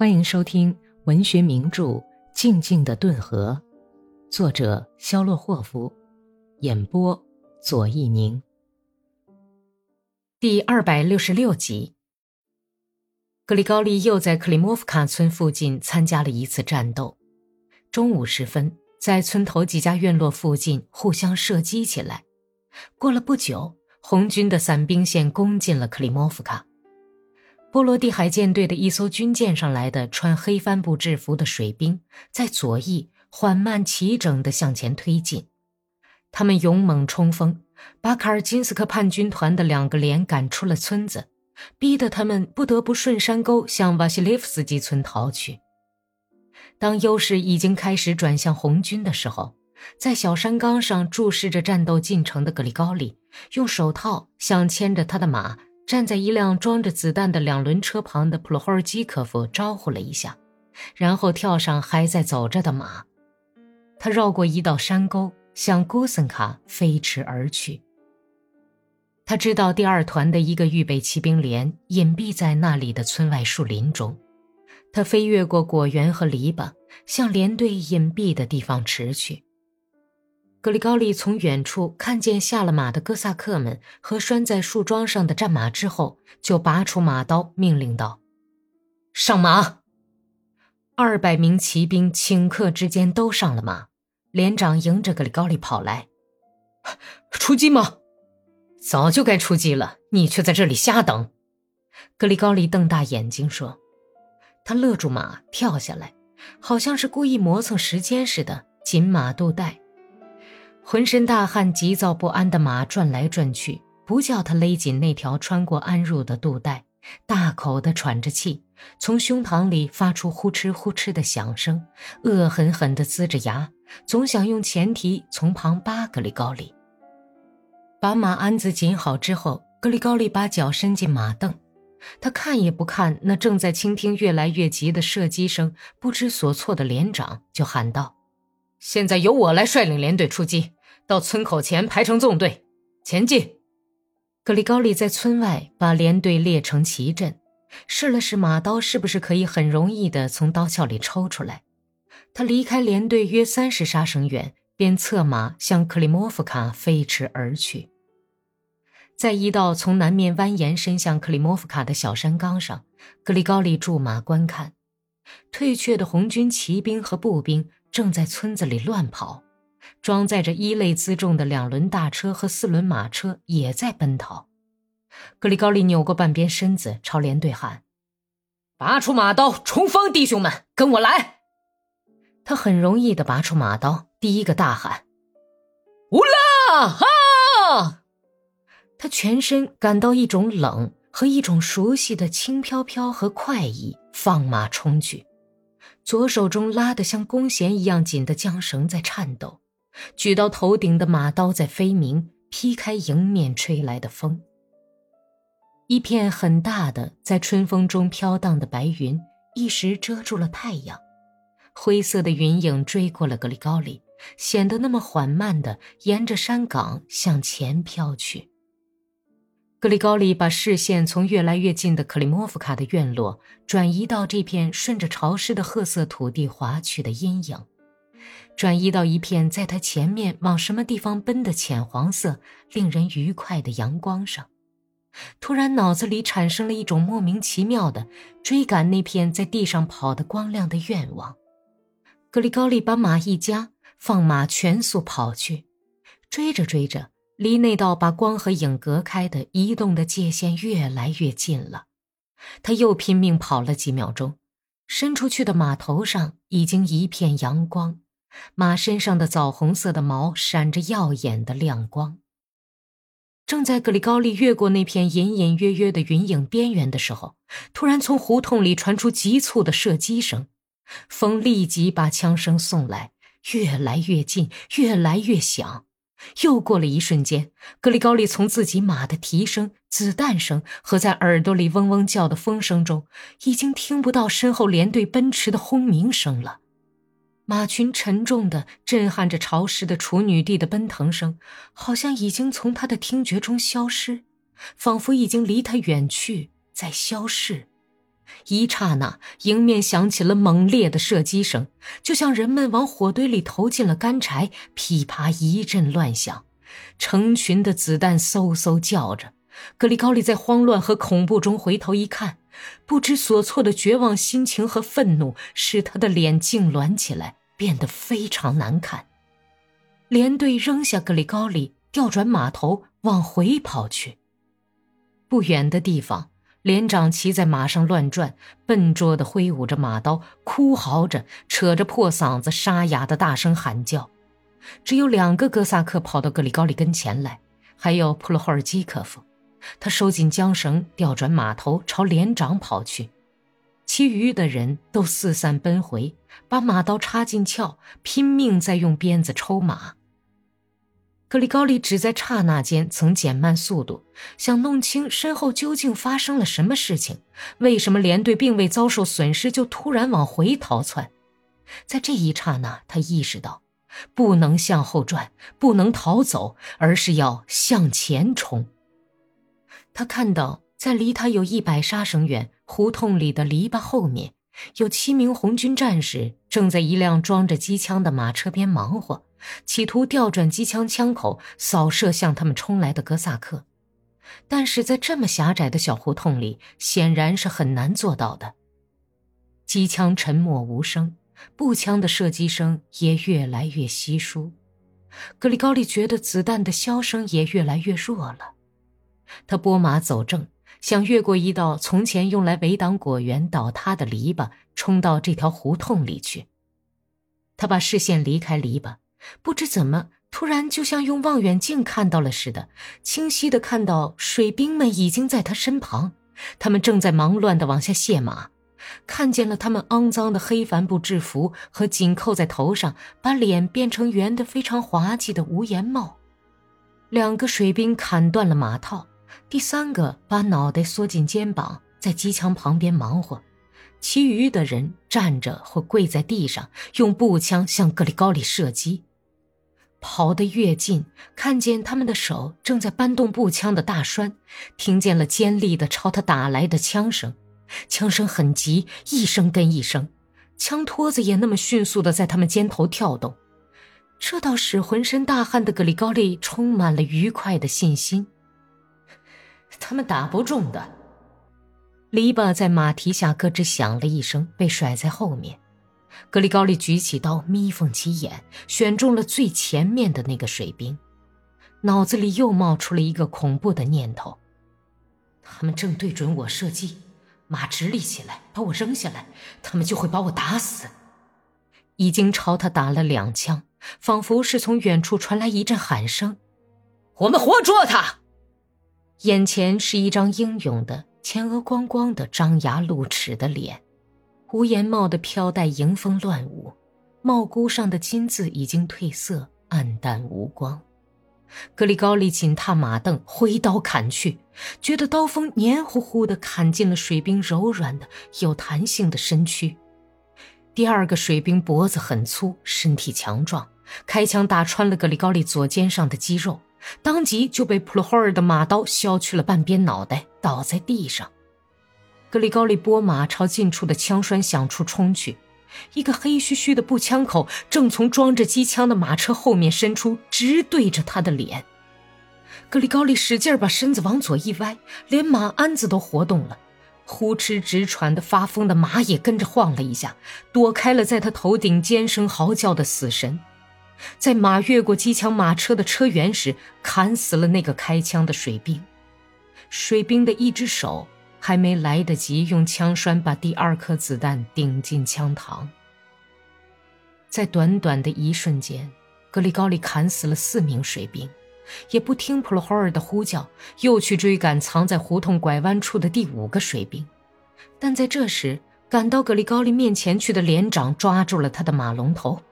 欢迎收听文学名著《静静的顿河》，作者肖洛霍夫，演播左一宁。第二百六十六集，格里高利又在克里莫夫卡村附近参加了一次战斗。中午时分，在村头几家院落附近互相射击起来。过了不久，红军的伞兵线攻进了克里莫夫卡。波罗的海舰队的一艘军舰上来的穿黑帆布制服的水兵，在左翼缓慢齐整地向前推进。他们勇猛冲锋，把卡尔金斯克叛军团的两个连赶出了村子，逼得他们不得不顺山沟向瓦西列夫斯基村逃去。当优势已经开始转向红军的时候，在小山岗上注视着战斗进程的格里高里，用手套向牵着他的马。站在一辆装着子弹的两轮车旁的普罗霍尔基科夫招呼了一下，然后跳上还在走着的马。他绕过一道山沟，向古森卡飞驰而去。他知道第二团的一个预备骑兵连隐蔽在那里的村外树林中。他飞越过果园和篱笆，向连队隐蔽的地方驰去。格里高利从远处看见下了马的哥萨克们和拴在树桩上的战马之后，就拔出马刀，命令道：“上马！”二百名骑兵顷刻之间都上了马。连长迎着格里高利跑来：“出击吗？早就该出击了，你却在这里瞎等。”格里高利瞪大眼睛说：“他勒住马，跳下来，好像是故意磨蹭时间似的，紧马肚带。”浑身大汗、急躁不安的马转来转去，不叫他勒紧那条穿过鞍褥的肚带，大口地喘着气，从胸膛里发出呼哧呼哧的响声，恶狠狠地呲着牙，总想用前蹄从旁扒格里高利。把马鞍子紧好之后，格里高利把脚伸进马镫，他看也不看那正在倾听越来越急的射击声、不知所措的连长，就喊道：“现在由我来率领连队出击。”到村口前排成纵队，前进。格里高利在村外把连队列成齐阵，试了试马刀是不是可以很容易地从刀鞘里抽出来。他离开连队约三十杀绳远，便策马向克里莫夫卡飞驰而去。在一道从南面蜿蜒伸向克里莫夫卡的小山岗上，格里高利驻马观看，退却的红军骑兵和步兵正在村子里乱跑。装载着一类辎重的两轮大车和四轮马车也在奔逃。格里高利扭过半边身子，朝连队喊：“拔出马刀，冲锋，弟兄们，跟我来！”他很容易地拔出马刀，第一个大喊：“乌拉哈！”他全身感到一种冷和一种熟悉的轻飘飘和快意，放马冲去，左手中拉得像弓弦一样紧的缰绳在颤抖。举到头顶的马刀在飞鸣，劈开迎面吹来的风。一片很大的在春风中飘荡的白云，一时遮住了太阳。灰色的云影追过了格里高里，显得那么缓慢的沿着山岗向前飘去。格里高利把视线从越来越近的克里莫夫卡的院落转移到这片顺着潮湿的褐色土地滑去的阴影。转移到一片在他前面往什么地方奔的浅黄色、令人愉快的阳光上，突然脑子里产生了一种莫名其妙的追赶那片在地上跑的光亮的愿望。格里高利把马一夹，放马全速跑去，追着追着，离那道把光和影隔开的移动的界限越来越近了。他又拼命跑了几秒钟，伸出去的马头上已经一片阳光。马身上的枣红色的毛闪着耀眼的亮光。正在格里高利越过那片隐隐约约的云影边缘的时候，突然从胡同里传出急促的射击声，风立即把枪声送来，越来越近，越来越响。又过了一瞬间，格里高利从自己马的蹄声、子弹声和在耳朵里嗡嗡叫的风声中，已经听不到身后连队奔驰的轰鸣声了。马群沉重的、震撼着潮湿的处女地的奔腾声，好像已经从他的听觉中消失，仿佛已经离他远去，在消逝。一刹那，迎面响起了猛烈的射击声，就像人们往火堆里投进了干柴，噼啪一阵乱响，成群的子弹嗖嗖叫着。格里高利在慌乱和恐怖中回头一看，不知所措的绝望心情和愤怒使他的脸痉挛起来，变得非常难看。连队扔下格里高利，调转马头往回跑去。不远的地方。连长骑在马上乱转，笨拙地挥舞着马刀，哭嚎着，扯着破嗓子，沙哑的大声喊叫。只有两个哥萨克跑到格里高利跟前来，还有普罗霍尔基科夫。他收紧缰绳，调转马头，朝连长跑去。其余的人都四散奔回，把马刀插进鞘，拼命在用鞭子抽马。格里高利只在刹那间曾减慢速度，想弄清身后究竟发生了什么事情。为什么连队并未遭受损失，就突然往回逃窜？在这一刹那，他意识到，不能向后转，不能逃走，而是要向前冲。他看到，在离他有一百杀绳远胡同里的篱笆后面，有七名红军战士正在一辆装着机枪的马车边忙活。企图调转机枪枪口，扫射向他们冲来的哥萨克，但是在这么狭窄的小胡同里，显然是很难做到的。机枪沉默无声，步枪的射击声也越来越稀疏。格里高利觉得子弹的箫声也越来越弱了。他拨马走正，想越过一道从前用来围挡果园倒塌的篱笆，冲到这条胡同里去。他把视线离开篱笆。不知怎么，突然就像用望远镜看到了似的，清晰的看到水兵们已经在他身旁，他们正在忙乱的往下卸马，看见了他们肮脏的黑帆布制服和紧扣在头上、把脸变成圆的非常滑稽的无檐帽。两个水兵砍断了马套，第三个把脑袋缩进肩膀，在机枪旁边忙活。其余的人站着或跪在地上，用步枪向格里高里射击。跑得越近，看见他们的手正在搬动步枪的大栓，听见了尖利的朝他打来的枪声，枪声很急，一声跟一声，枪托子也那么迅速的在他们肩头跳动，这倒使浑身大汗的格里高利充满了愉快的信心。他们打不中的。篱笆在马蹄下咯吱响了一声，被甩在后面。格里高利举起刀，眯缝起眼，选中了最前面的那个水兵。脑子里又冒出了一个恐怖的念头：他们正对准我射击，马直立起来，把我扔下来，他们就会把我打死。已经朝他打了两枪，仿佛是从远处传来一阵喊声：“我们活捉他！”眼前是一张英勇的、前额光光的、张牙露齿的脸。无檐帽的飘带迎风乱舞，帽箍上的金字已经褪色，暗淡无光。格里高利紧踏马凳，挥刀砍去，觉得刀锋黏糊糊的砍进了水兵柔软的、有弹性的身躯。第二个水兵脖子很粗，身体强壮，开枪打穿了格里高利左肩上的肌肉，当即就被普罗霍尔的马刀削去了半边脑袋，倒在地上。格里高利拨马朝近处的枪栓响处冲去，一个黑黢黢的步枪口正从装着机枪的马车后面伸出，直对着他的脸。格里高利使劲把身子往左一歪，连马鞍子都活动了，呼哧直喘的发疯的马也跟着晃了一下，躲开了在他头顶尖声嚎叫的死神。在马越过机枪马车的车辕时，砍死了那个开枪的水兵。水兵的一只手。还没来得及用枪栓把第二颗子弹顶进枪膛，在短短的一瞬间，格里高利砍死了四名水兵，也不听普罗霍尔的呼叫，又去追赶藏在胡同拐弯处的第五个水兵。但在这时，赶到格里高利面前去的连长抓住了他的马龙头：“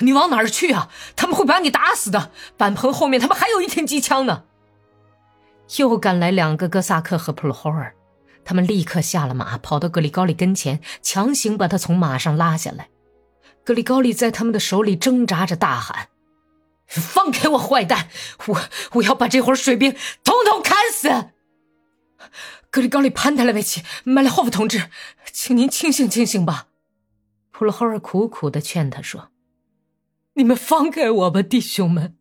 你往哪儿去啊？他们会把你打死的！板棚后面他们还有一挺机枪呢。”又赶来两个哥萨克和普罗霍尔，他们立刻下了马，跑到格里高利跟前，强行把他从马上拉下来。格里高利在他们的手里挣扎着，大喊：“放开我，坏蛋！我我要把这伙水兵统统砍死！”格里高利潘泰莱维奇，麦列霍夫同志，请您清醒清醒吧。普罗霍尔苦苦的劝他说：“你们放开我吧，弟兄们。”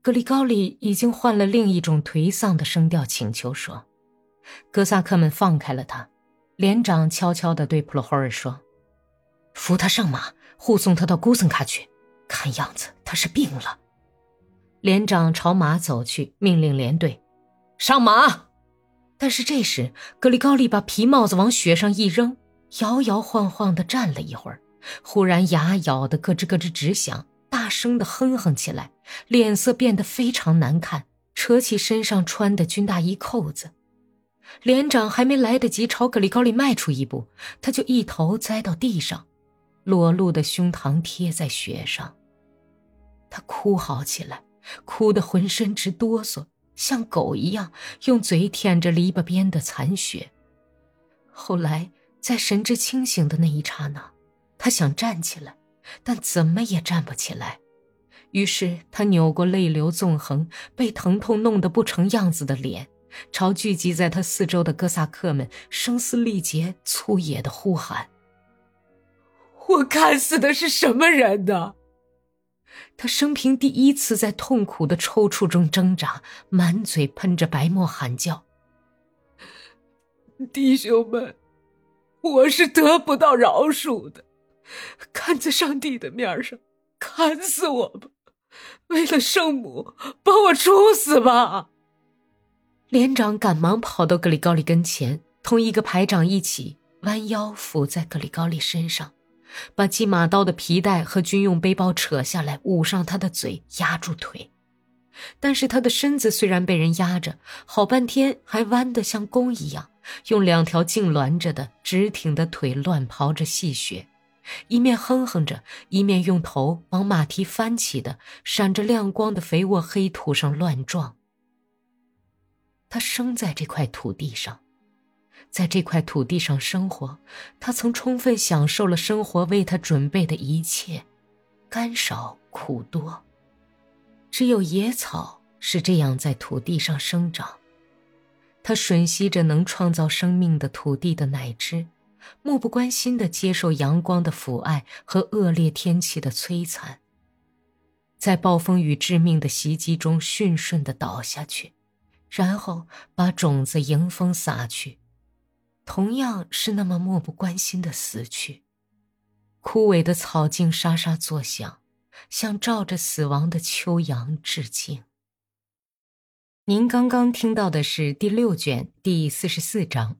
格里高利已经换了另一种颓丧的声调请求说：“哥萨克们放开了他。”连长悄悄地对普罗霍尔说：“扶他上马，护送他到古森卡去。看样子他是病了。”连长朝马走去，命令连队：“上马！”但是这时，格里高利把皮帽子往雪上一扔，摇摇晃晃地站了一会儿，忽然牙咬得咯吱咯吱直响，大声地哼哼起来，脸色变得非常难看，扯起身上穿的军大衣扣子。连长还没来得及朝格里高利迈出一步，他就一头栽到地上，裸露的胸膛贴在雪上。他哭嚎起来，哭得浑身直哆嗦，像狗一样用嘴舔着篱笆边的残雪。后来，在神志清醒的那一刹那，他想站起来，但怎么也站不起来。于是他扭过泪流纵横、被疼痛弄得不成样子的脸。朝聚集在他四周的哥萨克们声嘶力竭、粗野的呼喊：“我看死的是什么人呢？”他生平第一次在痛苦的抽搐中挣扎，满嘴喷着白沫，喊叫：“弟兄们，我是得不到饶恕的！看在上帝的面上，砍死我吧！为了圣母，把我处死吧！”连长赶忙跑到格里高利跟前，同一个排长一起弯腰伏在格里高利身上，把系马刀的皮带和军用背包扯下来，捂上他的嘴，压住腿。但是他的身子虽然被人压着，好半天还弯得像弓一样，用两条痉挛着的直挺的腿乱刨着细雪，一面哼哼着，一面用头往马蹄翻起的闪着亮光的肥沃黑土上乱撞。他生在这块土地上，在这块土地上生活，他曾充分享受了生活为他准备的一切，干少苦多。只有野草是这样在土地上生长。他吮吸着能创造生命的土地的奶汁，漠不关心地接受阳光的抚爱和恶劣天气的摧残，在暴风雨致命的袭击中驯顺地倒下去。然后把种子迎风撒去，同样是那么漠不关心的死去。枯萎的草茎沙沙作响，向照着死亡的秋阳致敬。您刚刚听到的是第六卷第四十四章。